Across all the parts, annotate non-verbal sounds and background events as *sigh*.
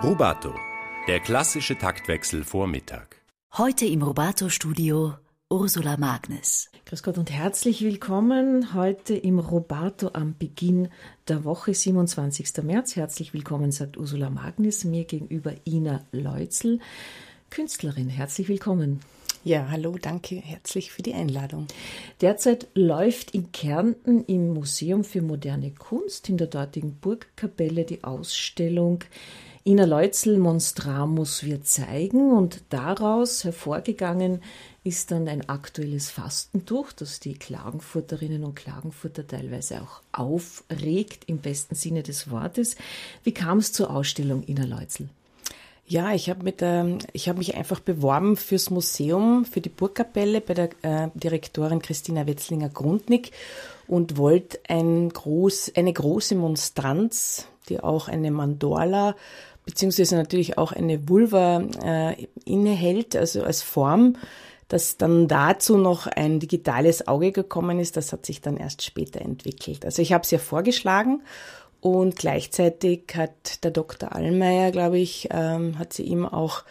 Rubato, der klassische Taktwechsel vor Mittag. Heute im Rubato-Studio Ursula Magnes. Grüß Gott und herzlich willkommen heute im Robato am Beginn der Woche, 27. März. Herzlich willkommen, sagt Ursula Magnes, mir gegenüber Ina Leutzel, Künstlerin. Herzlich willkommen. Ja, hallo, danke herzlich für die Einladung. Derzeit läuft in Kärnten im Museum für moderne Kunst in der dortigen Burgkapelle die Ausstellung Ina Leutzel Monstramus wir zeigen und daraus hervorgegangen ist dann ein aktuelles Fastentuch, das die Klagenfurterinnen und Klagenfurter teilweise auch aufregt im besten Sinne des Wortes. Wie kam es zur Ausstellung Ina Leutzel? Ja, ich habe mit ähm, ich habe mich einfach beworben fürs Museum, für die Burgkapelle bei der äh, Direktorin Christina Wetzlinger Grundnick und wollte ein groß, eine große Monstranz, die auch eine Mandorla beziehungsweise natürlich auch eine Vulva äh, innehält, also als Form, dass dann dazu noch ein digitales Auge gekommen ist, das hat sich dann erst später entwickelt. Also ich habe es ja vorgeschlagen und gleichzeitig hat der Dr. Allmeier, glaube ich, ähm, hat sie ihm auch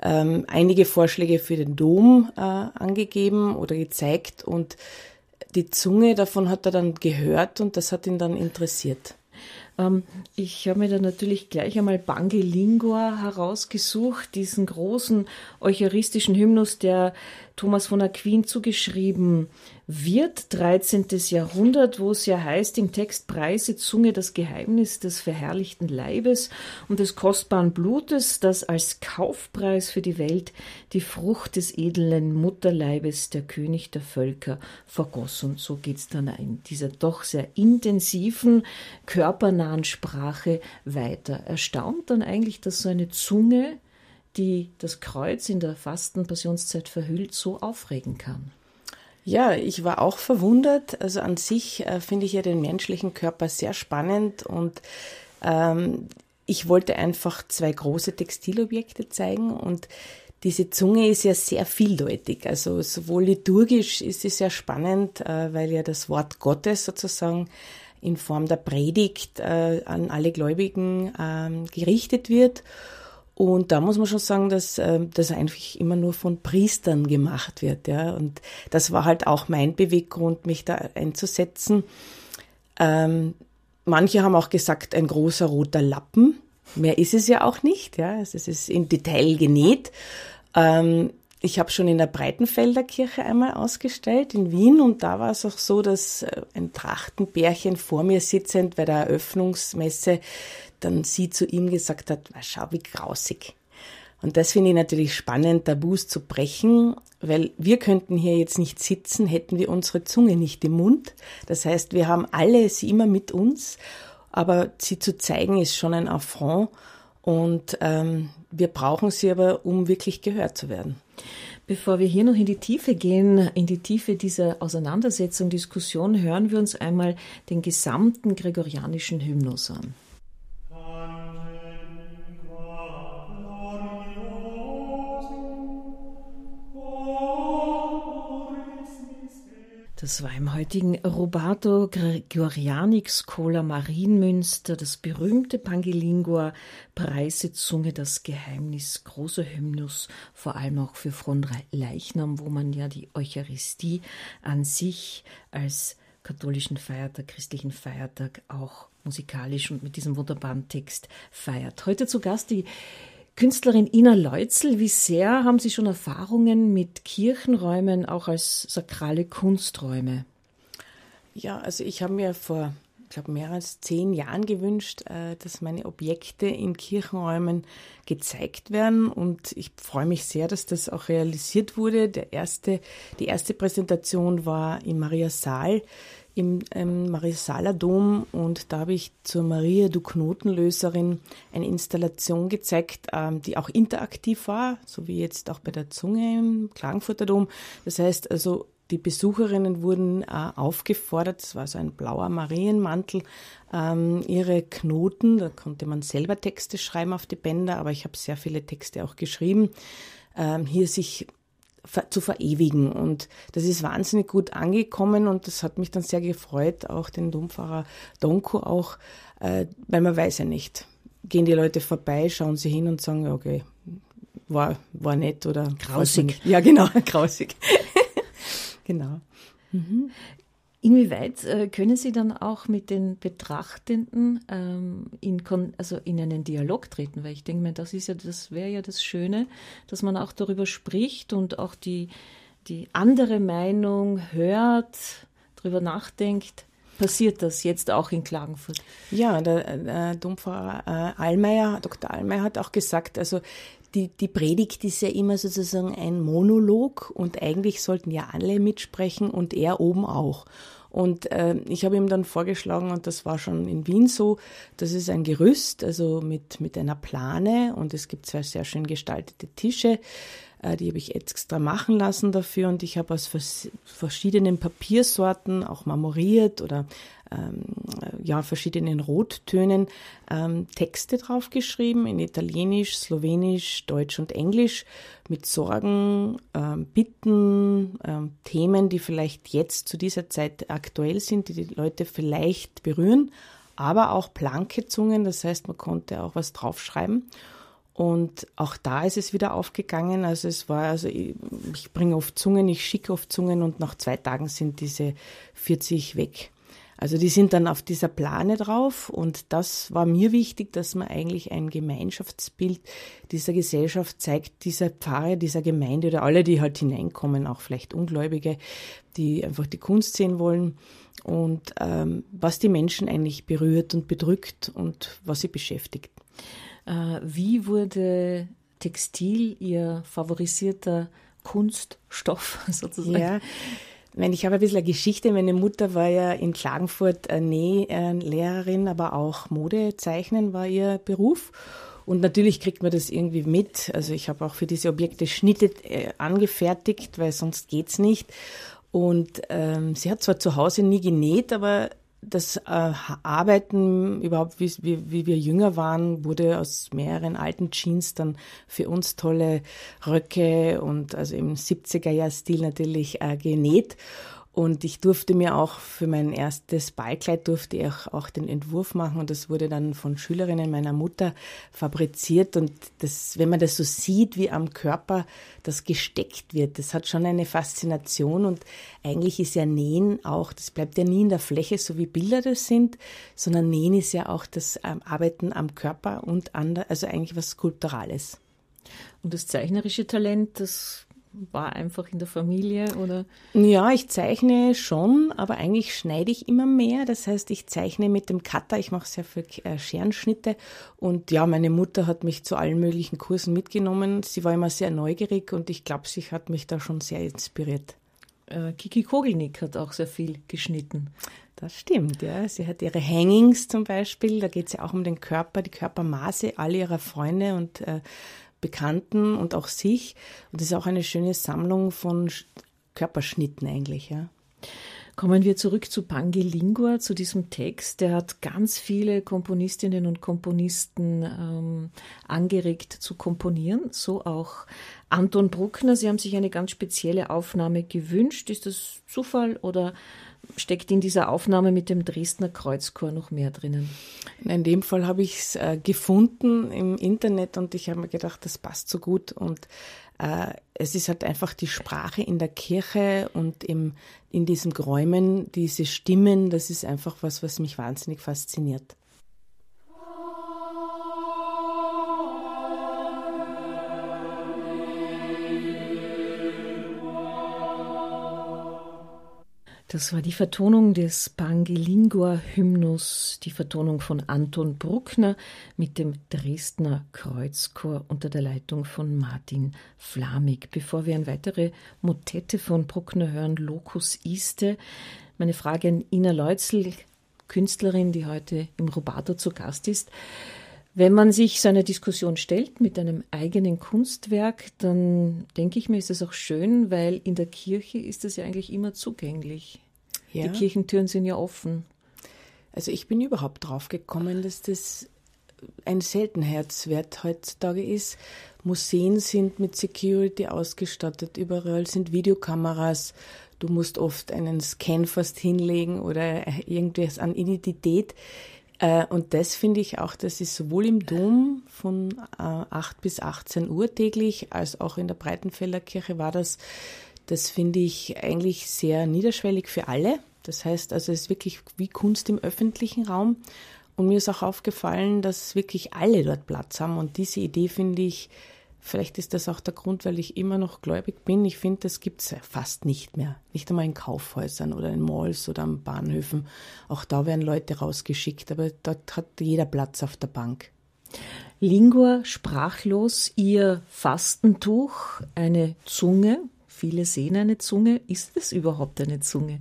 ähm, einige Vorschläge für den Dom äh, angegeben oder gezeigt und die Zunge davon hat er dann gehört und das hat ihn dann interessiert. Ähm, ich habe mir da natürlich gleich einmal Bange Lingua herausgesucht, diesen großen eucharistischen Hymnus, der Thomas von Aquin zugeschrieben wird, 13. Jahrhundert, wo es ja heißt im Text Preise Zunge das Geheimnis des verherrlichten Leibes und des kostbaren Blutes, das als Kaufpreis für die Welt die Frucht des edlen Mutterleibes der König der Völker vergoss. Und so geht's dann in dieser doch sehr intensiven, körpernahen Sprache weiter. Erstaunt dann eigentlich, dass so eine Zunge die das Kreuz in der Fasten-Passionszeit verhüllt, so aufregen kann. Ja, ich war auch verwundert. Also an sich äh, finde ich ja den menschlichen Körper sehr spannend und ähm, ich wollte einfach zwei große Textilobjekte zeigen und diese Zunge ist ja sehr vieldeutig. Also sowohl liturgisch ist sie sehr spannend, äh, weil ja das Wort Gottes sozusagen in Form der Predigt äh, an alle Gläubigen ähm, gerichtet wird. Und da muss man schon sagen, dass äh, das eigentlich immer nur von Priestern gemacht wird. Ja. Und das war halt auch mein Beweggrund, mich da einzusetzen. Ähm, manche haben auch gesagt, ein großer roter Lappen. Mehr ist es ja auch nicht. Ja. Es ist in Detail genäht. Ähm, ich habe schon in der Breitenfelder Kirche einmal ausgestellt in Wien und da war es auch so, dass äh, ein Trachtenbärchen vor mir sitzend bei der Eröffnungsmesse dann sie zu ihm gesagt hat, schau, wie grausig. Und das finde ich natürlich spannend, Tabus zu brechen, weil wir könnten hier jetzt nicht sitzen, hätten wir unsere Zunge nicht im Mund. Das heißt, wir haben alle sie immer mit uns, aber sie zu zeigen ist schon ein Affront und ähm, wir brauchen sie aber, um wirklich gehört zu werden. Bevor wir hier noch in die Tiefe gehen, in die Tiefe dieser Auseinandersetzung, Diskussion, hören wir uns einmal den gesamten gregorianischen Hymnus an. Das war im heutigen Roberto Gregorianic Schola Marienmünster, das berühmte Pangilingua, Preisezunge, das Geheimnis, großer Hymnus, vor allem auch für Fron Leichnam, wo man ja die Eucharistie an sich als katholischen Feiertag, christlichen Feiertag auch musikalisch und mit diesem wunderbaren Text feiert. Heute zu Gast die Künstlerin Ina Leutzel, wie sehr haben Sie schon Erfahrungen mit Kirchenräumen auch als sakrale Kunsträume? Ja, also ich habe mir vor, ich glaube, mehr als zehn Jahren gewünscht, äh, dass meine Objekte in Kirchenräumen gezeigt werden und ich freue mich sehr, dass das auch realisiert wurde. Der erste, die erste Präsentation war im Maria Saal im, im Marisaler Dom und da habe ich zur Maria, du Knotenlöserin, eine Installation gezeigt, ähm, die auch interaktiv war, so wie jetzt auch bei der Zunge im Klagenfurter Dom. Das heißt also, die Besucherinnen wurden äh, aufgefordert, es war so ein blauer Marienmantel, ähm, ihre Knoten, da konnte man selber Texte schreiben auf die Bänder, aber ich habe sehr viele Texte auch geschrieben, ähm, hier sich zu verewigen. Und das ist wahnsinnig gut angekommen und das hat mich dann sehr gefreut, auch den Dompfarrer Donko auch, äh, weil man weiß ja nicht, gehen die Leute vorbei, schauen sie hin und sagen, okay, war, war nett oder grausig. Ja, genau, *laughs* grausig. *laughs* genau. Mhm. Inwieweit äh, können Sie dann auch mit den Betrachtenden ähm, in, also in einen Dialog treten? Weil ich denke mir, das ja, das wäre ja das Schöne, dass man auch darüber spricht und auch die, die andere Meinung hört, darüber nachdenkt. Passiert das jetzt auch in Klagenfurt? Ja, der, der Domfrau äh, Dr. Allmeier hat auch gesagt, also die, die Predigt ist ja immer sozusagen ein Monolog und eigentlich sollten ja alle mitsprechen und er oben auch. Und äh, ich habe ihm dann vorgeschlagen, und das war schon in Wien so, das ist ein Gerüst, also mit, mit einer Plane und es gibt zwei sehr schön gestaltete Tische. Äh, die habe ich extra machen lassen dafür und ich habe aus vers verschiedenen Papiersorten auch marmoriert oder ja, verschiedenen Rottönen ähm, Texte draufgeschrieben in Italienisch, Slowenisch, Deutsch und Englisch mit Sorgen, ähm, Bitten, ähm, Themen, die vielleicht jetzt zu dieser Zeit aktuell sind, die die Leute vielleicht berühren, aber auch blanke Zungen, das heißt, man konnte auch was draufschreiben. Und auch da ist es wieder aufgegangen. Also es war, also ich, ich bringe oft Zungen, ich schicke oft Zungen und nach zwei Tagen sind diese 40 weg. Also die sind dann auf dieser Plane drauf und das war mir wichtig, dass man eigentlich ein Gemeinschaftsbild dieser Gesellschaft zeigt, dieser Pfarre, dieser Gemeinde oder alle, die halt hineinkommen, auch vielleicht Ungläubige, die einfach die Kunst sehen wollen und ähm, was die Menschen eigentlich berührt und bedrückt und was sie beschäftigt. Äh, wie wurde Textil Ihr favorisierter Kunststoff *laughs* sozusagen? Ja. Ich habe ein bisschen eine Geschichte. Meine Mutter war ja in Klagenfurt Nählehrerin, aber auch Modezeichnen war ihr Beruf. Und natürlich kriegt man das irgendwie mit. Also ich habe auch für diese Objekte Schnitte äh, angefertigt, weil sonst geht's nicht. Und ähm, sie hat zwar zu Hause nie genäht, aber das äh, Arbeiten überhaupt, wie, wie, wie wir jünger waren, wurde aus mehreren alten Jeans dann für uns tolle Röcke und also im 70er-Jahr-Stil natürlich äh, genäht. Und ich durfte mir auch für mein erstes Ballkleid durfte ich auch den Entwurf machen und das wurde dann von Schülerinnen meiner Mutter fabriziert und das, wenn man das so sieht, wie am Körper das gesteckt wird, das hat schon eine Faszination und eigentlich ist ja Nähen auch, das bleibt ja nie in der Fläche, so wie Bilder das sind, sondern Nähen ist ja auch das ähm, Arbeiten am Körper und an also eigentlich was Skulpturales. Und das zeichnerische Talent, das war einfach in der Familie oder? Ja, ich zeichne schon, aber eigentlich schneide ich immer mehr. Das heißt, ich zeichne mit dem Cutter, ich mache sehr viel äh, Scherenschnitte und ja, meine Mutter hat mich zu allen möglichen Kursen mitgenommen. Sie war immer sehr neugierig und ich glaube, sie hat mich da schon sehr inspiriert. Äh, Kiki Kogelnick hat auch sehr viel geschnitten. Das stimmt, ja. Sie hat ihre Hangings zum Beispiel, da geht es ja auch um den Körper, die Körpermaße all ihrer Freunde und äh, Bekannten und auch sich. Und das ist auch eine schöne Sammlung von Körperschnitten eigentlich, ja. Kommen wir zurück zu Pangelingua, zu diesem Text. Der hat ganz viele Komponistinnen und Komponisten ähm, angeregt zu komponieren, so auch Anton Bruckner. Sie haben sich eine ganz spezielle Aufnahme gewünscht. Ist das Zufall oder steckt in dieser Aufnahme mit dem Dresdner Kreuzchor noch mehr drinnen? In dem Fall habe ich es äh, gefunden im Internet und ich habe mir gedacht, das passt so gut und äh, es ist halt einfach die Sprache in der Kirche und im, in diesem Gräumen, diese Stimmen, das ist einfach was, was mich wahnsinnig fasziniert. Das war die Vertonung des Pangelingua-Hymnus, die Vertonung von Anton Bruckner mit dem Dresdner Kreuzchor unter der Leitung von Martin Flamig. Bevor wir eine weitere Motette von Bruckner hören, Locus Iste, meine Frage an Ina Leutzel, Künstlerin, die heute im Rubato zu Gast ist. Wenn man sich so eine Diskussion stellt mit einem eigenen Kunstwerk, dann denke ich mir, ist es auch schön, weil in der Kirche ist es ja eigentlich immer zugänglich. Ja. Die Kirchentüren sind ja offen. Also ich bin überhaupt drauf gekommen, dass das ein Seltenheitswert heutzutage ist. Museen sind mit Security ausgestattet, überall sind Videokameras. Du musst oft einen Scan fast hinlegen oder irgendwas an Identität. Äh, und das finde ich auch, das ist sowohl im Dom von äh, 8 bis 18 Uhr täglich, als auch in der Breitenfelder Kirche war das, das finde ich eigentlich sehr niederschwellig für alle. Das heißt also, es ist wirklich wie Kunst im öffentlichen Raum. Und mir ist auch aufgefallen, dass wirklich alle dort Platz haben. Und diese Idee finde ich, vielleicht ist das auch der Grund, weil ich immer noch gläubig bin. Ich finde, das gibt es fast nicht mehr. Nicht einmal in Kaufhäusern oder in Malls oder an Bahnhöfen. Auch da werden Leute rausgeschickt, aber dort hat jeder Platz auf der Bank. Lingua sprachlos, ihr Fastentuch, eine Zunge. Viele sehen eine Zunge. Ist es überhaupt eine Zunge?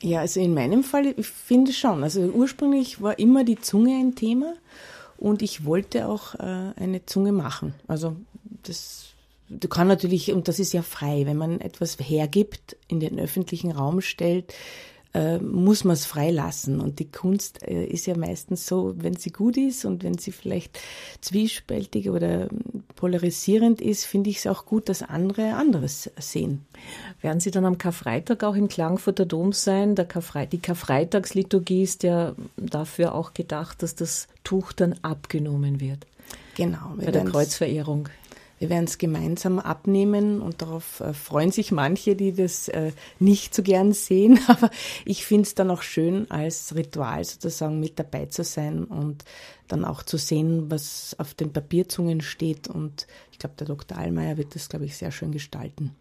Ja, also in meinem Fall, ich finde schon. Also ursprünglich war immer die Zunge ein Thema und ich wollte auch äh, eine Zunge machen. Also das, du kann natürlich, und das ist ja frei, wenn man etwas hergibt, in den öffentlichen Raum stellt, äh, muss man es freilassen. Und die Kunst äh, ist ja meistens so, wenn sie gut ist und wenn sie vielleicht zwiespältig oder polarisierend ist, finde ich es auch gut, dass andere anderes sehen. Werden Sie dann am Karfreitag auch im Klangfurter Dom sein? Der Karfre die Karfreitagsliturgie ist ja dafür auch gedacht, dass das Tuch dann abgenommen wird. Genau. Bei der Kreuzverehrung. Wir werden es gemeinsam abnehmen und darauf äh, freuen sich manche, die das äh, nicht so gern sehen. *laughs* Aber ich finde es dann auch schön, als Ritual sozusagen mit dabei zu sein und dann auch zu sehen, was auf den Papierzungen steht. Und ich glaube, der Dr. Allmeier wird das, glaube ich, sehr schön gestalten.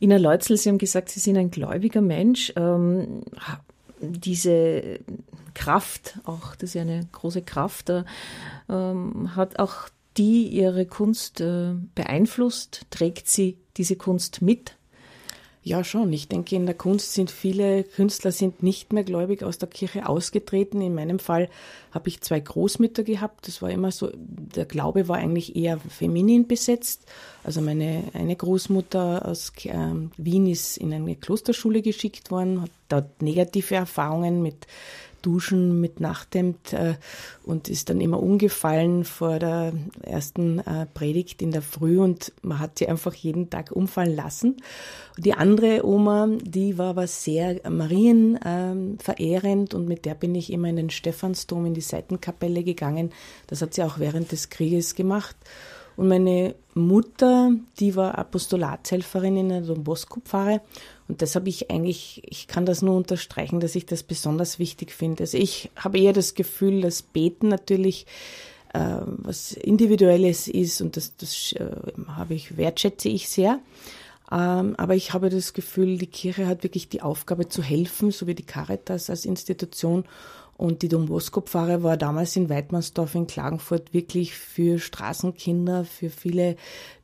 Ina Leutzel, Sie haben gesagt, Sie sind ein gläubiger Mensch. Ähm, diese Kraft, auch das ist ja eine große Kraft, äh, ähm, hat auch die ihre Kunst äh, beeinflusst? Trägt sie diese Kunst mit? Ja, schon. Ich denke, in der Kunst sind viele Künstler sind nicht mehr gläubig aus der Kirche ausgetreten. In meinem Fall habe ich zwei Großmütter gehabt. Das war immer so, der Glaube war eigentlich eher feminin besetzt. Also meine eine Großmutter aus äh, Wien ist in eine Klosterschule geschickt worden, hat dort negative Erfahrungen mit Duschen mit Nachthemd äh, und ist dann immer umgefallen vor der ersten äh, Predigt in der Früh und man hat sie einfach jeden Tag umfallen lassen. Und die andere Oma, die war aber sehr Marien ähm, und mit der bin ich immer in den Stephansdom in die Seitenkapelle gegangen. Das hat sie auch während des Krieges gemacht. Und meine Mutter, die war Apostolatshelferin in der Don Bosco Pfarre und das habe ich eigentlich, ich kann das nur unterstreichen, dass ich das besonders wichtig finde. Also ich habe eher das Gefühl, dass Beten natürlich äh, was Individuelles ist und das, das äh, habe ich, wertschätze ich sehr. Ähm, aber ich habe das Gefühl, die Kirche hat wirklich die Aufgabe zu helfen, so wie die Caritas als Institution. Und die Don Bosco-Pfarre war damals in Weidmannsdorf in Klagenfurt wirklich für Straßenkinder, für viele,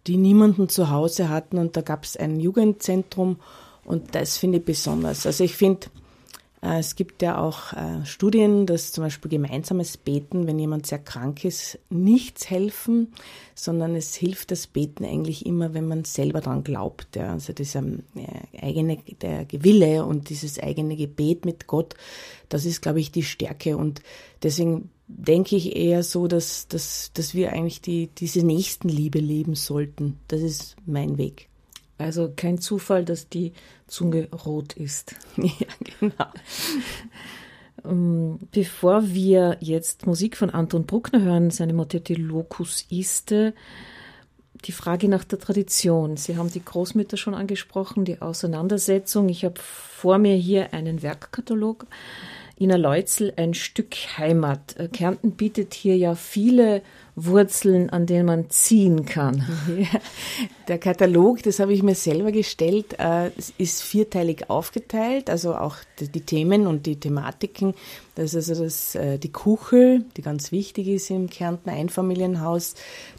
die niemanden zu Hause hatten. Und da gab es ein Jugendzentrum und das finde ich besonders. Also ich finde, es gibt ja auch äh, Studien, dass zum Beispiel gemeinsames Beten, wenn jemand sehr krank ist, nichts helfen, sondern es hilft das Beten eigentlich immer, wenn man selber daran glaubt. Also dieser äh, eigene der Wille und dieses eigene Gebet mit Gott, das ist, glaube ich, die Stärke. Und deswegen denke ich eher so, dass, dass, dass wir eigentlich die, diese Nächstenliebe leben sollten. Das ist mein Weg. Also kein Zufall, dass die Zunge rot ist. *laughs* Ja, genau. Ähm, bevor wir jetzt Musik von Anton Bruckner hören, seine Motette Locus Iste, die Frage nach der Tradition. Sie haben die Großmütter schon angesprochen, die Auseinandersetzung. Ich habe vor mir hier einen Werkkatalog. Ina Leutzel, ein Stück Heimat. Äh, Kärnten bietet hier ja viele Wurzeln, an denen man ziehen kann. *laughs* Der Katalog, das habe ich mir selber gestellt, äh, ist vierteilig aufgeteilt, also auch die, Themen und die Thematiken. Das ist also das, äh, die Kuchel, die ganz wichtig ist im Kärnten Einfamilienhaus,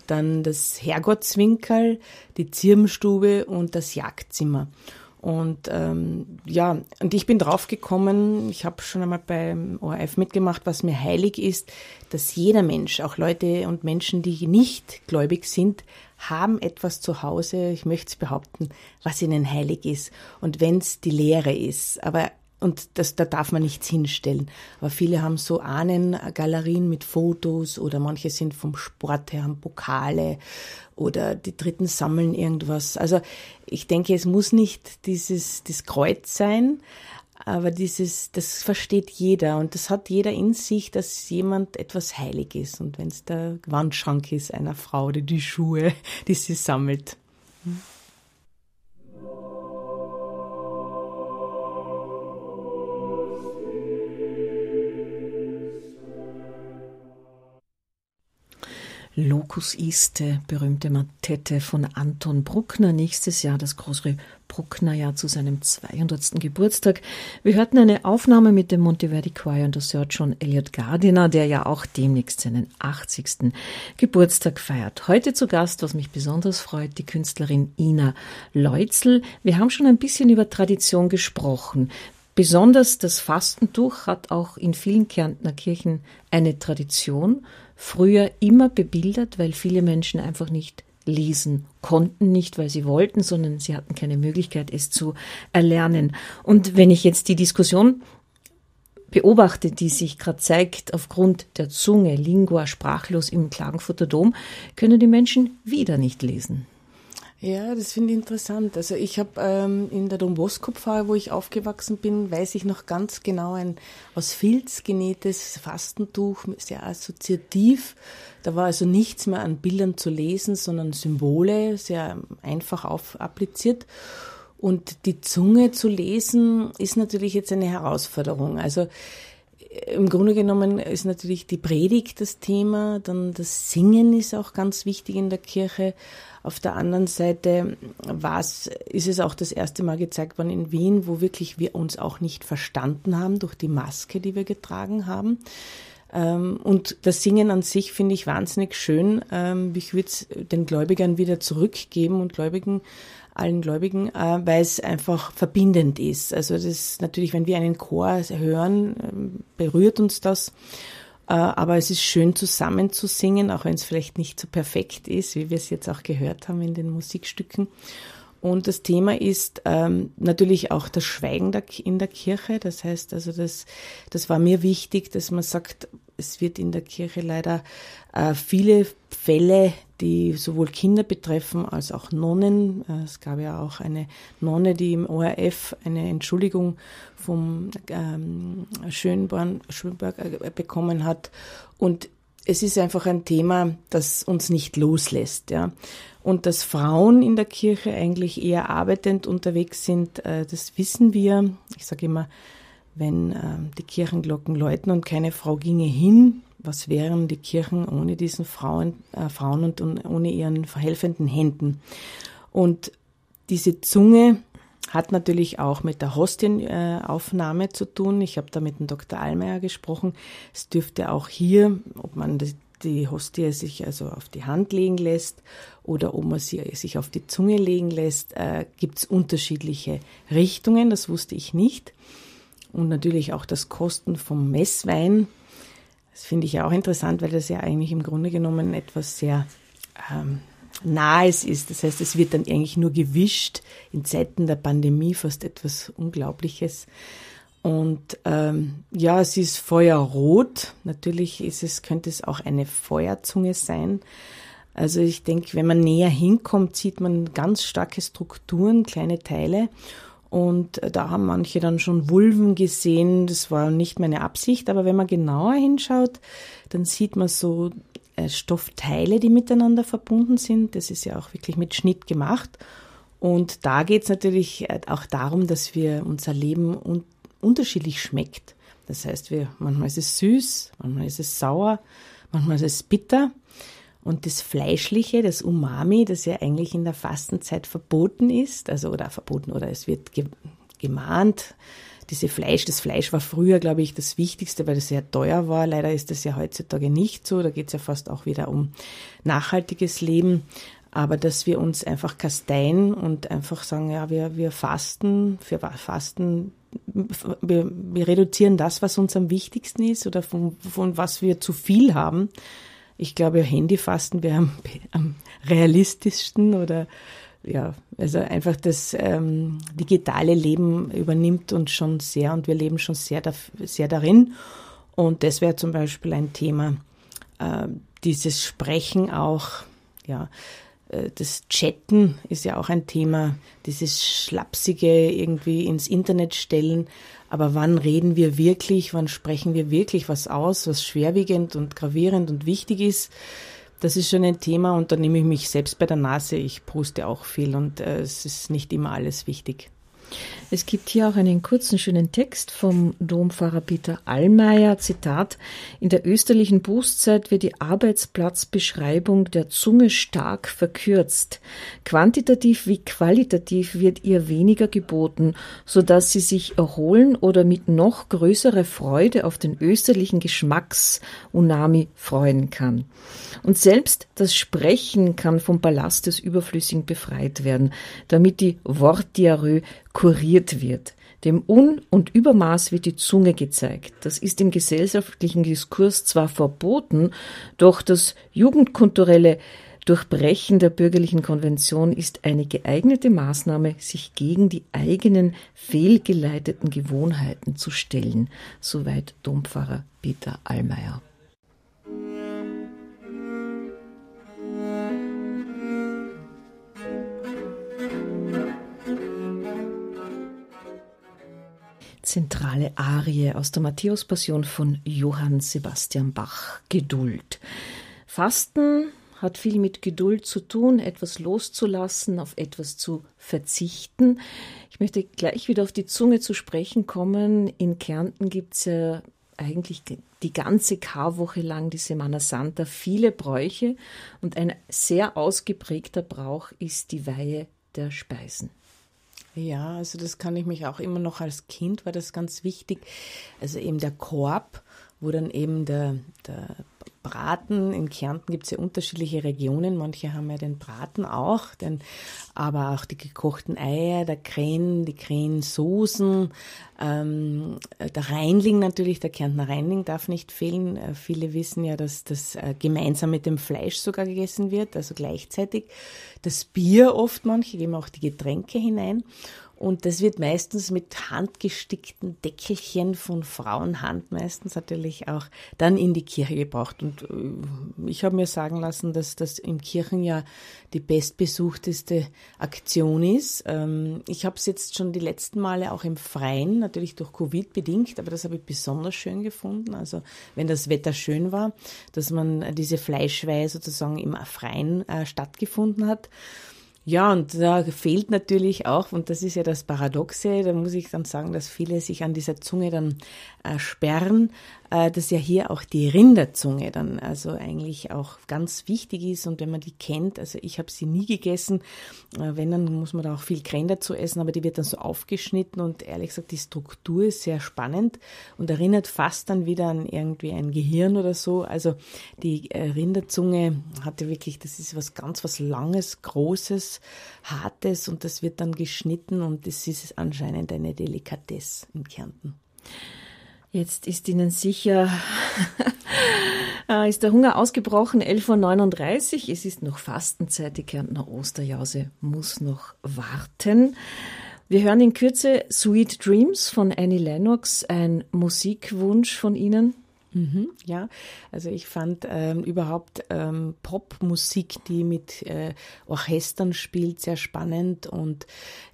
dann das Herrgottswinkel, die Zirbenstube und das Jagdzimmer. Und ähm, ja, und ich bin draufgekommen, ich habe schon einmal beim ORF mitgemacht, was mir heilig ist, dass jeder Mensch, auch Leute und Menschen, die nicht gläubig sind, haben etwas zu Hause, ich möchte es behaupten, was ihnen heilig ist. Und wenn es die Lehre ist, aber und das, da darf man nichts hinstellen. Aber viele haben so Ahnengalerien mit Fotos oder manche sind vom Sport her, haben Pokale oder die Dritten sammeln irgendwas. Also ich denke, es muss nicht dieses das Kreuz sein, Aber dieses, das versteht jeder und das hat jeder in sich, dass jemand etwas heilig ist. Und wenn es der Wandschrank ist einer Frau oder die Schuhe, *laughs* die sie sammelt. Hm. Locus Iste, berühmte Matette von Anton Bruckner. Nächstes Jahr das große Brucknerjahr zu seinem 200. Geburtstag. Wir hörten eine Aufnahme mit dem Monteverdi Choir und der Sir John Elliott Gardiner, der ja auch demnächst seinen 80. Geburtstag feiert. Heute zu Gast, was mich besonders freut, die Künstlerin Ina Leutzel. Wir haben schon ein bisschen über Tradition gesprochen. Besonders das Fastentuch hat auch in vielen Kärntner Kirchen eine Tradition früher immer bebildert, weil viele Menschen einfach nicht lesen konnten, nicht weil sie wollten, sondern sie hatten keine Möglichkeit, es zu erlernen. Und wenn ich jetzt die Diskussion beobachte, die sich gerade zeigt aufgrund der Zunge, Lingua, sprachlos im Klagenfurter Dom, können die Menschen wieder nicht lesen. Ja, das finde ich interessant. Also ich habe ähm, in der Don Bosco Pfarre, wo ich aufgewachsen bin, weiß ich noch ganz genau ein aus Filz genähtes Fastentuch, sehr assoziativ. Da war also nichts mehr an Bildern zu lesen, sondern Symbole, sehr einfach auf, appliziert. Und die Zunge zu lesen ist natürlich jetzt eine Herausforderung. Also äh, im Grunde genommen ist natürlich die Predigt das Thema, dann das Singen ist auch ganz wichtig in der Kirche. Auf der anderen Seite was, ist es auch das erste Mal gezeigt worden in Wien, wo wirklich wir uns auch nicht verstanden haben durch die Maske, die wir getragen haben. Ähm, und das Singen an sich finde ich wahnsinnig schön. Ähm, ich würde es den Gläubigern wieder zurückgeben und Gläubigen, allen Gläubigen, äh, weil es einfach verbindend ist. Also das ist natürlich, wenn wir einen Chor hören, ähm, berührt uns das. Äh, aber es ist schön zusammen zu singen, auch wenn es vielleicht nicht so perfekt ist, wie wir es jetzt auch gehört haben in den Musikstücken. Und das Thema ist ähm, natürlich auch das Schweigen in der Kirche. Das heißt, also das, das war mir wichtig, dass man sagt, es wird in der Kirche leider äh, viele Fälle, die sowohl Kinder betreffen als auch Nonnen. Äh, es gab ja auch eine Nonne, die im ORF eine Entschuldigung vom ähm, Schönborn, Schönberg äh, bekommen hat. Und es ist einfach ein Thema, das uns nicht loslässt. Ja und dass Frauen in der Kirche eigentlich eher arbeitend unterwegs sind, äh, das wissen wir. Ich sage immer, wenn ähm, die Kirchenglocken läuten und keine Frau ginge hin, was wären die Kirchen ohne diesen Frauen, äh, Frauen und, ohne ihren verhelfenden Händen? Und diese Zunge hat natürlich auch mit der Hostienaufnahme zu tun. Ich habe da mit dem Dr. Allmeier gesprochen. Es dürfte auch hier, ob man die Hostie sich also auf die Hand legen lässt oder ob man sie sich auf die Zunge legen lässt, äh, gibt es unterschiedliche Richtungen. Das wusste ich nicht. Und natürlich auch das Kosten vom Messwein. Das finde ich ja auch interessant, weil das ja eigentlich im Grunde genommen etwas sehr ähm, Nahes ist. Das heißt, es wird dann eigentlich nur gewischt. In Zeiten der Pandemie fast etwas Unglaubliches. Und ähm, ja, es ist feuerrot. Natürlich ist es, könnte es auch eine Feuerzunge sein. Also ich denke, wenn man näher hinkommt, sieht man ganz starke Strukturen, kleine Teile. Und da haben manche dann schon Vulven gesehen. Das war nicht meine Absicht, aber wenn man genauer hinschaut, dann sieht man so äh, Stoffteile, die miteinander verbunden sind. Das ist ja auch wirklich mit Schnitt gemacht. Und da geht es natürlich äh, auch darum, dass wir unser Leben un unterschiedlich schmeckt. Das heißt, wir, manchmal ist es süß, manchmal ist es sauer, manchmal ist es bitter. Und das Fleischliche, das Umami, das ja eigentlich in der Fastenzeit verboten ist, also oder verboten oder es wird ge gemahnt, diese Fleisch, das Fleisch war früher, glaube ich, das Wichtigste, weil es sehr teuer war. Leider ist das ja heutzutage nicht so. Da geht es ja fast auch wieder um nachhaltiges Leben. Aber dass wir uns einfach kasteien und einfach sagen, ja, wir, wir fasten, für Fasten, wir, wir reduzieren das, was uns am wichtigsten ist oder von, von was wir zu viel haben ich glaube, Handyfasten wäre am, am realistischsten oder ja, also einfach das ähm, digitale Leben übernimmt uns schon sehr und wir leben schon sehr, sehr darin. Und das wäre zum Beispiel ein Thema, äh, dieses Sprechen auch, ja, äh, das Chatten ist ja auch ein Thema, dieses Schlapsige irgendwie ins Internet stellen. Aber wann reden wir wirklich, wann sprechen wir wirklich was aus, was schwerwiegend und gravierend und wichtig ist? Das ist schon ein Thema und da nehme ich mich selbst bei der Nase. Ich poste auch viel und äh, es ist nicht immer alles wichtig. Es gibt hier auch einen kurzen, schönen Text vom Dompfarrer Peter Allmeier. Zitat. In der österlichen Bußzeit wird die Arbeitsplatzbeschreibung der Zunge stark verkürzt. Quantitativ wie qualitativ wird ihr weniger geboten, so dass sie sich erholen oder mit noch größerer Freude auf den österlichen Geschmacks-Unami freuen kann. Und selbst das Sprechen kann vom Ballast des Überflüssigen befreit werden, damit die Wortdiarrhoe kuriert wird. Dem Un- und Übermaß wird die Zunge gezeigt. Das ist im gesellschaftlichen Diskurs zwar verboten, doch das jugendkulturelle Durchbrechen der bürgerlichen Konvention ist eine geeignete Maßnahme, sich gegen die eigenen fehlgeleiteten Gewohnheiten zu stellen. Soweit Dompfarrer Peter Allmeier. Zentrale Arie aus der Matthäus-Passion von Johann Sebastian Bach, Geduld. Fasten hat viel mit Geduld zu tun, etwas loszulassen, auf etwas zu verzichten. Ich möchte gleich wieder auf die Zunge zu sprechen kommen. In Kärnten gibt es ja eigentlich die ganze Karwoche lang, die Semana Santa, viele Bräuche und ein sehr ausgeprägter Brauch ist die Weihe der Speisen. Ja, also das kann ich mich auch immer noch als Kind, war das ganz wichtig. Also eben der Korb, wo dann eben der, der Braten, in Kärnten gibt es ja unterschiedliche Regionen, manche haben ja den Braten auch, den, aber auch die gekochten Eier, der Krähen, die Krähensoßen, ähm, der Reinling natürlich, der Kärntner Reinling darf nicht fehlen. Äh, viele wissen ja, dass das äh, gemeinsam mit dem Fleisch sogar gegessen wird, also gleichzeitig. Das Bier oft, manche geben auch die Getränke hinein. Und das wird meistens mit handgestickten Deckelchen von Frauenhand meistens natürlich auch dann in die Kirche gebracht. Und äh, ich habe mir sagen lassen, dass das im Kirchenjahr die bestbesuchteste Aktion ist. Ähm, ich habe es jetzt schon die letzten Male auch im Freien, natürlich durch Covid bedingt, aber das habe ich besonders schön gefunden. Also wenn das Wetter schön war, dass man diese Fleischweihe sozusagen im Freien äh, stattgefunden hat. Ja, und da fehlt natürlich auch, und das ist ja das Paradoxe, da muss ich dann sagen, dass viele sich an dieser Zunge dann äh, sperren, dass ja hier auch die Rinderzunge dann also eigentlich auch ganz wichtig ist und wenn man die kennt, also ich habe sie nie gegessen, äh, wenn dann muss man da auch viel Krähen dazu essen, aber die wird dann so aufgeschnitten und ehrlich gesagt die Struktur ist sehr spannend und erinnert fast dann wieder an irgendwie ein Gehirn oder so. Also die äh, Rinderzunge hatte wirklich, das ist was ganz was Langes, Großes, Hartes und das wird dann geschnitten und das ist anscheinend eine Delikatesse in Kärnten. Jetzt ist Ihnen sicher, *laughs* äh, ist der Hunger ausgebrochen, 11.39 Uhr. Es ist noch Fastenzeit, die Kärntner Osterjause muss noch warten. Wir hören in Kürze Sweet Dreams von Annie Lennox, ein Musikwunsch von Ihnen. Mhm, ja, also ich fand ähm, überhaupt ähm, Popmusik, die mit äh, Orchestern spielt, sehr spannend und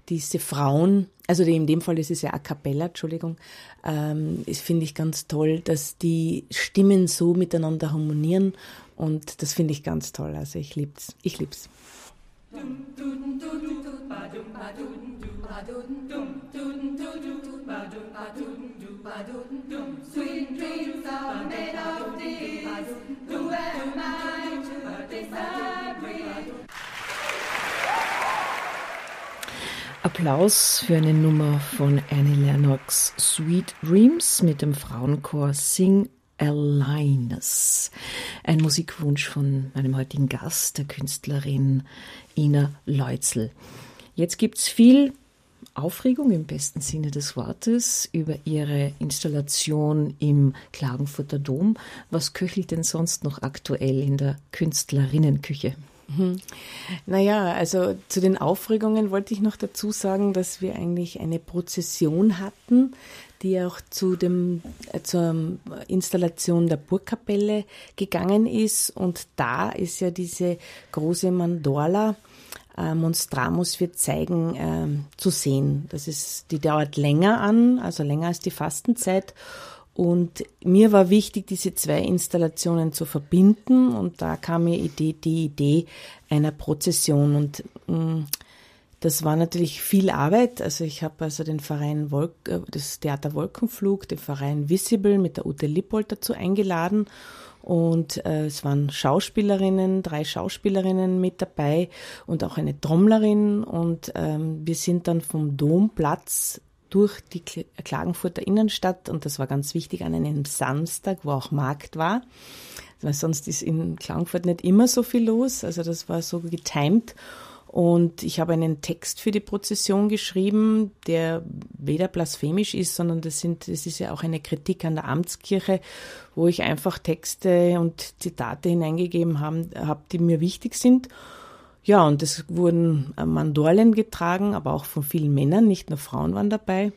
diese Frauen, also in dem Fall ist es ja a cappella, Entschuldigung, ähm, finde ich ganz toll, dass die Stimmen so miteinander harmonieren und das finde ich ganz toll. Also ich lieb's, ich lieb's. Sweet dreams are made of these. Who am I to disagree? Applaus für eine Nummer von Annie Lennox, Sweet Dreams mit dem Frauenchor Sing Alliance. Ein Musikwunsch von meinem heutigen Gast, der Künstlerin Ina Leutzel. Jetzt gibt's viel Aufregung im besten Sinne des Wortes über ihre Installation im Klagenfurter Dom. Was köchelt denn sonst noch aktuell in der Künstlerinnenküche? Mhm. Naja, also zu den Aufregungen wollte ich noch dazu sagen, dass wir eigentlich eine Prozession hatten, die auch zu dem, äh, zur Installation der Burgkapelle gegangen ist. Und da ist ja diese große Mandorla, äh, Monstramus wird zeigen, äh, zu sehen. Das ist, die dauert länger an, also länger als die Fastenzeit. Und mir war wichtig, diese zwei Installationen zu verbinden. Und da kam mir Idee, die Idee einer Prozession. Und mh, mm, das war natürlich viel Arbeit. Also ich habe also den Verein Wolk, äh, das Theater Wolkenflug, den Verein Visible mit der Ute Lippold dazu eingeladen. Und äh, es waren Schauspielerinnen, drei Schauspielerinnen mit dabei und auch eine Trommlerin. Und ähm, wir sind dann vom Domplatz durch die Klagenfurter Innenstadt und das war ganz wichtig an einem Samstag, wo auch Markt war, weil sonst ist in Klagenfurt nicht immer so viel los. Also das war so getimt. Und ich habe einen Text für die Prozession geschrieben, der weder blasphemisch ist, sondern das, sind, das ist ja auch eine Kritik an der Amtskirche, wo ich einfach Texte und Zitate hineingegeben habe, hab, die mir wichtig sind. Ja, und es wurden äh, Mandorlen getragen, aber auch von vielen Männern, nicht nur Frauen waren dabei.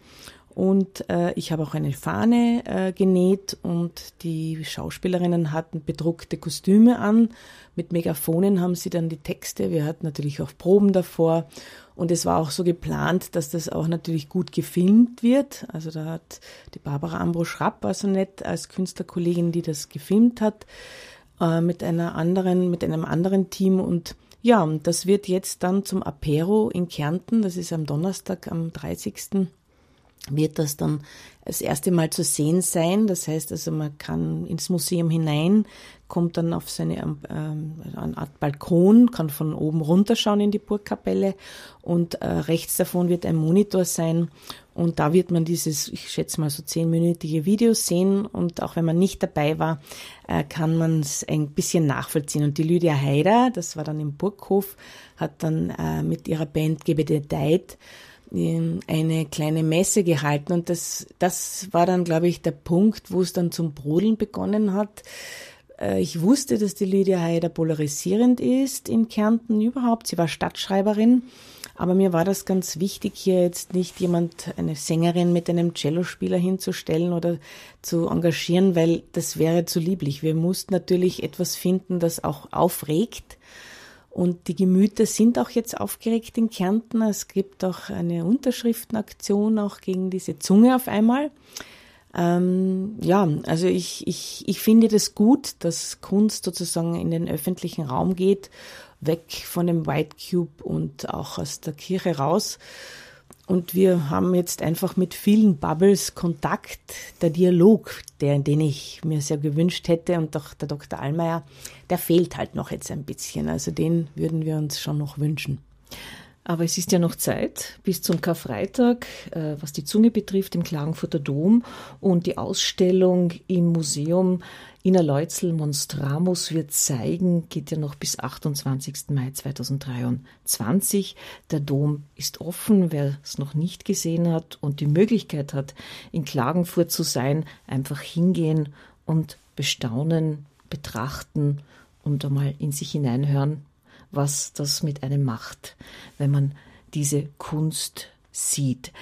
Und äh, ich habe auch eine Fahne äh, genäht und die Schauspielerinnen hatten bedruckte Kostüme an. Mit Megafonen haben sie dann die Texte. Wir hatten natürlich auch Proben davor. Und es war auch so geplant, dass das auch natürlich gut gefilmt wird. Also da hat die Barbara Ambro-Schrapp, also nett als Künstlerkollegin, die das gefilmt hat, äh, mit einer anderen, mit einem anderen Team und ja, und das wird jetzt dann zum Apero in Kärnten, das ist am Donnerstag, am 30 wird das dann das erste Mal zu sehen sein. Das heißt also, man kann ins Museum hinein, kommt dann auf seine ähm, eine Art Balkon, kann von oben runterschauen in die Burgkapelle und äh, rechts davon wird ein Monitor sein und da wird man dieses, ich schätze mal so zehnminütige Video sehen und auch wenn man nicht dabei war, äh, kann man es ein bisschen nachvollziehen. Und die Lydia Haider, das war dann im Burghof, hat dann äh, mit ihrer Band Gebete Deit eine kleine Messe gehalten und das, das war dann, glaube ich, der Punkt, wo es dann zum Brodeln begonnen hat. Äh, ich wusste, dass die Lydia Haider polarisierend ist in Kärnten überhaupt. Sie war Stadtschreiberin, aber mir war das ganz wichtig, hier jetzt nicht jemand, eine Sängerin mit einem Cellospieler hinzustellen oder zu engagieren, weil das wäre zu lieblich. Wir mussten natürlich etwas finden, das auch aufregt und die Gemüter sind auch jetzt aufgeregt in Kärnten. Es gibt auch eine Unterschriftenaktion auch gegen diese Zunge auf einmal. Ähm, ja, also ich, ich, ich finde das gut, dass Kunst sozusagen in den öffentlichen Raum geht, weg von dem White Cube und auch aus der Kirche raus. Und wir haben jetzt einfach mit vielen Bubbles Kontakt. Der Dialog, der, den ich mir sehr gewünscht hätte und doch der Dr. Allmeier, der fehlt halt noch jetzt ein bisschen. Also den würden wir uns schon noch wünschen. Aber es ist ja noch Zeit bis zum Karfreitag, äh, was die Zunge betrifft, im Klagenfurter Dom. Und die Ausstellung im Museum Innerleutzel Monstramus wird zeigen, geht ja noch bis 28. Mai 2023. Der Dom ist offen, wer es noch nicht gesehen hat und die Möglichkeit hat, in Klagenfurt zu sein, einfach hingehen und bestaunen, betrachten und einmal in sich hineinhören, was das mit einem macht, wenn man diese Kunst sieht.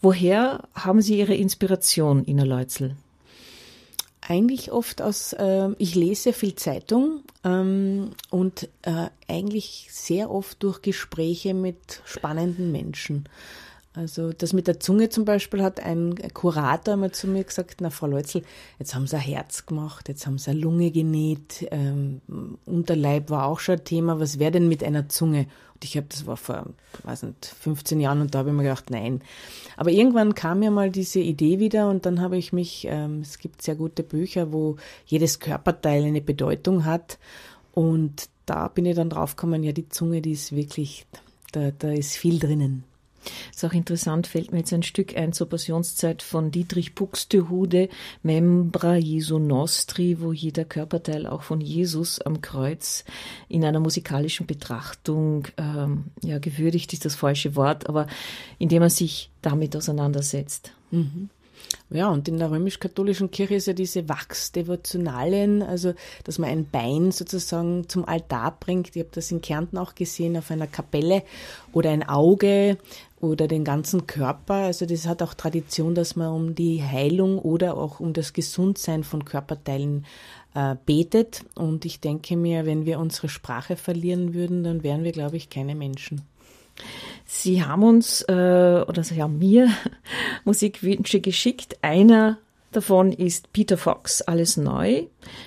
Woher haben Sie Ihre Inspiration, Ina Leutzel? Eigentlich oft aus, äh, ich lese viel Zeitung ähm, und äh, eigentlich sehr oft durch Gespräche mit spannenden Menschen. Also das mit der Zunge zum Beispiel hat ein Kurator einmal zu mir gesagt, na Frau Leutzel, jetzt haben Sie ein Herz gemacht, jetzt haben Sie eine Lunge genäht, ähm, Unterleib war auch schon ein Thema, was wäre denn mit einer Zunge? Und ich habe, das war vor, weiß nicht, 15 Jahren und da habe ich mir gedacht, nein. Aber irgendwann kam mir mal diese Idee wieder und dann habe ich mich, ähm, es gibt sehr gute Bücher, wo jedes Körperteil eine Bedeutung hat und da bin ich dann draufgekommen, ja, die Zunge, die ist wirklich, da, da ist viel drinnen. Ist auch interessant, fällt mir jetzt ein Stück ein zur Passionszeit von Dietrich Buxtehude, Membra Jesu Nostri, wo jeder Körperteil auch von Jesus am Kreuz in einer musikalischen Betrachtung, ähm, ja, gewürdigt ist das falsche Wort, aber indem man sich damit auseinandersetzt. Mhm. Ja, und in der römisch-katholischen Kirche ist ja diese Wachsdevotionalien, also dass man ein Bein sozusagen zum Altar bringt. Ich habe das in Kärnten auch gesehen auf einer Kapelle oder ein Auge oder den ganzen Körper. Also das hat auch Tradition, dass man um die Heilung oder auch um das Gesundsein von Körperteilen äh, betet. Und ich denke mir, wenn wir unsere Sprache verlieren würden, dann wären wir, glaube ich, keine Menschen. Sie haben uns äh, oder Sie haben mir *laughs* Musikwünsche geschickt. Einer davon ist Peter Fox, Alles neu.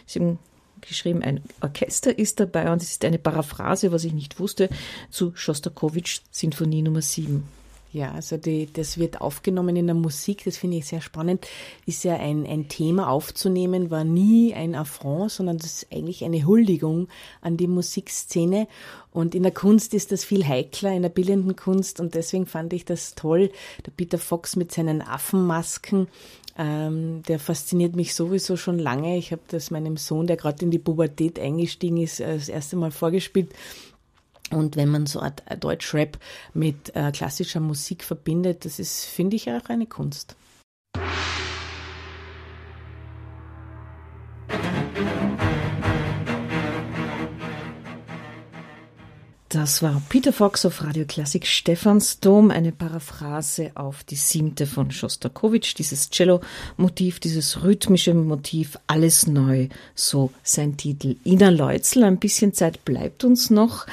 Sie haben geschrieben, ein Orchester ist dabei und es ist eine Paraphrase, was ich nicht wusste, zu Schostakowitsch Sinfonie Nummer 7. Ja, also die, das wird aufgenommen in der Musik, das finde ich sehr spannend. Ist ja ein, ein Thema aufzunehmen, war nie ein Affront, sondern das ist eigentlich eine Huldigung an die Musikszene. Und in der Kunst ist das viel heikler, in der bildenden Kunst. Und deswegen fand ich das toll. Der Peter Fox mit seinen Affenmasken, ähm, der fasziniert mich sowieso schon lange. Ich habe das meinem Sohn, der gerade in die Pubertät eingestiegen ist, äh, das erste Mal vorgespielt. Und wenn man so ein Deutschrap mit äh, klassischer Musik verbindet, das ist, finde ich, auch eine Kunst. Das war Peter Fox auf Radio Klassik Stephansdom, eine Paraphrase auf die siebte von Schostakowitsch, dieses Cello-Motiv, dieses rhythmische Motiv, alles neu, so sein Titel. Ina Leutzel, ein bisschen Zeit bleibt uns noch.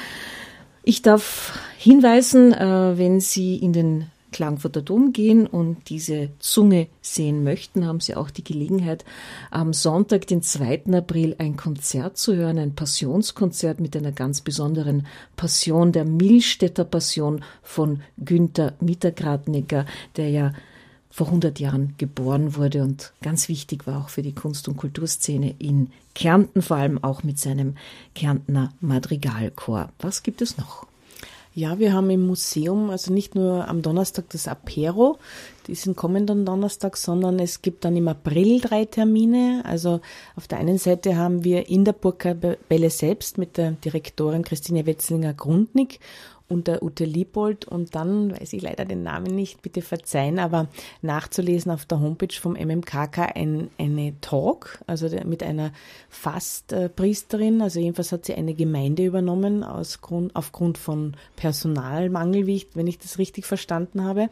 Ich darf hinweisen, äh, wenn Sie in den Klagenfurter Dom gehen und diese Zunge sehen möchten, haben Sie auch die Gelegenheit, am Sonntag, den 2. April, ein Konzert zu hören, ein Passionskonzert mit einer ganz besonderen Passion, der Milstädter Passion von Günther Mittergradnecker, der ja vor 100 Jahren geboren wurde und ganz wichtig war auch für die Kunst- und Kulturszene in Kärnten, vor allem auch mit seinem Kärntner Madrigalchor. Was gibt es noch? Ja, wir haben im Museum, also nicht nur am Donnerstag das Apero, diesen kommenden Donnerstag, sondern es gibt dann im April drei Termine. Also auf der einen Seite haben wir in der Burgkapelle selbst mit der Direktorin Christine Wetzlinger-Grundnick und der Ute Liebold und dann weiß ich leider den Namen nicht, bitte verzeihen, aber nachzulesen auf der Homepage vom MMKK ein, eine Talk, also mit einer Fastpriesterin, also jedenfalls hat sie eine Gemeinde übernommen aus Grund, aufgrund von Personalmangel, ich, wenn ich das richtig verstanden habe.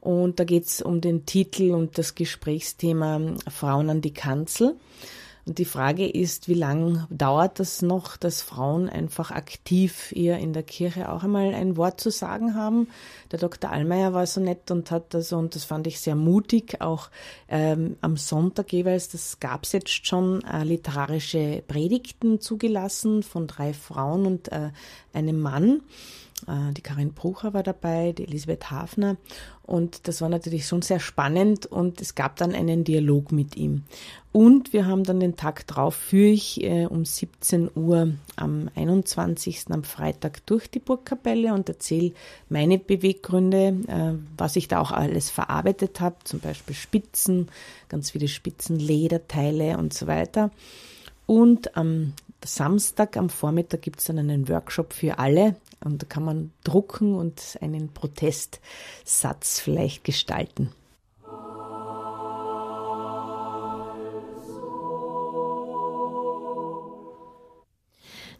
Und da geht es um den Titel und das Gesprächsthema Frauen an die Kanzel. Und die Frage ist, wie lange dauert das noch, dass Frauen einfach aktiv eher in der Kirche auch einmal ein Wort zu sagen haben? Der Dr. Allmeier war so nett und hat das, und das fand ich sehr mutig, auch ähm, am Sonntag jeweils, das gab es jetzt schon, äh, literarische Predigten zugelassen von drei Frauen und äh, einem Mann. Äh, die Karin Brucher war dabei, die Elisabeth Hafner. Und das war natürlich schon sehr spannend und es gab dann einen Dialog mit ihm. Und wir haben dann den Tag drauf, führe ich äh, um 17 Uhr am 21. am Freitag durch die Burgkapelle und erzähle meine Beweggründe, äh, was ich da auch alles verarbeitet habe, zum Beispiel Spitzen, ganz viele Spitzen, Lederteile und so weiter. Und am Samstag am Vormittag gibt es dann einen Workshop für alle und da kann man drucken und einen Protestsatz vielleicht gestalten.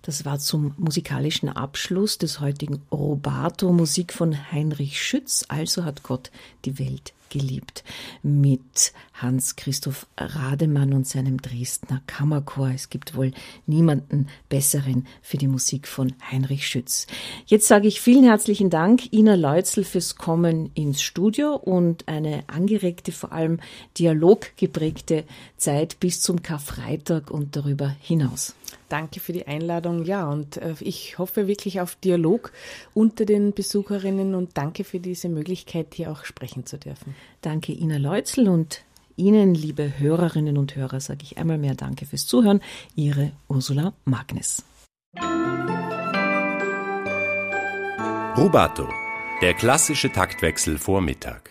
Das war zum musikalischen Abschluss des heutigen Robato Musik von Heinrich Schütz. Also hat Gott die Welt geliebt mit Hans-Christoph Rademann und seinem Dresdner Kammerchor. Es gibt wohl niemanden besseren für die Musik von Heinrich Schütz. Jetzt sage ich vielen herzlichen Dank Ina Leutzel fürs Kommen ins Studio und eine angeregte, vor allem dialoggeprägte Zeit bis zum Karfreitag und darüber hinaus. Danke für die Einladung. Ja, und äh, ich hoffe wirklich auf Dialog unter den Besucherinnen und danke für diese Möglichkeit, hier auch sprechen zu dürfen. Danke Ina Leutzel und Ihnen, liebe Hörerinnen und Hörer, sage ich einmal mehr Danke fürs Zuhören. Ihre Ursula Magnes. Rubato, der klassische Taktwechsel vor Mittag.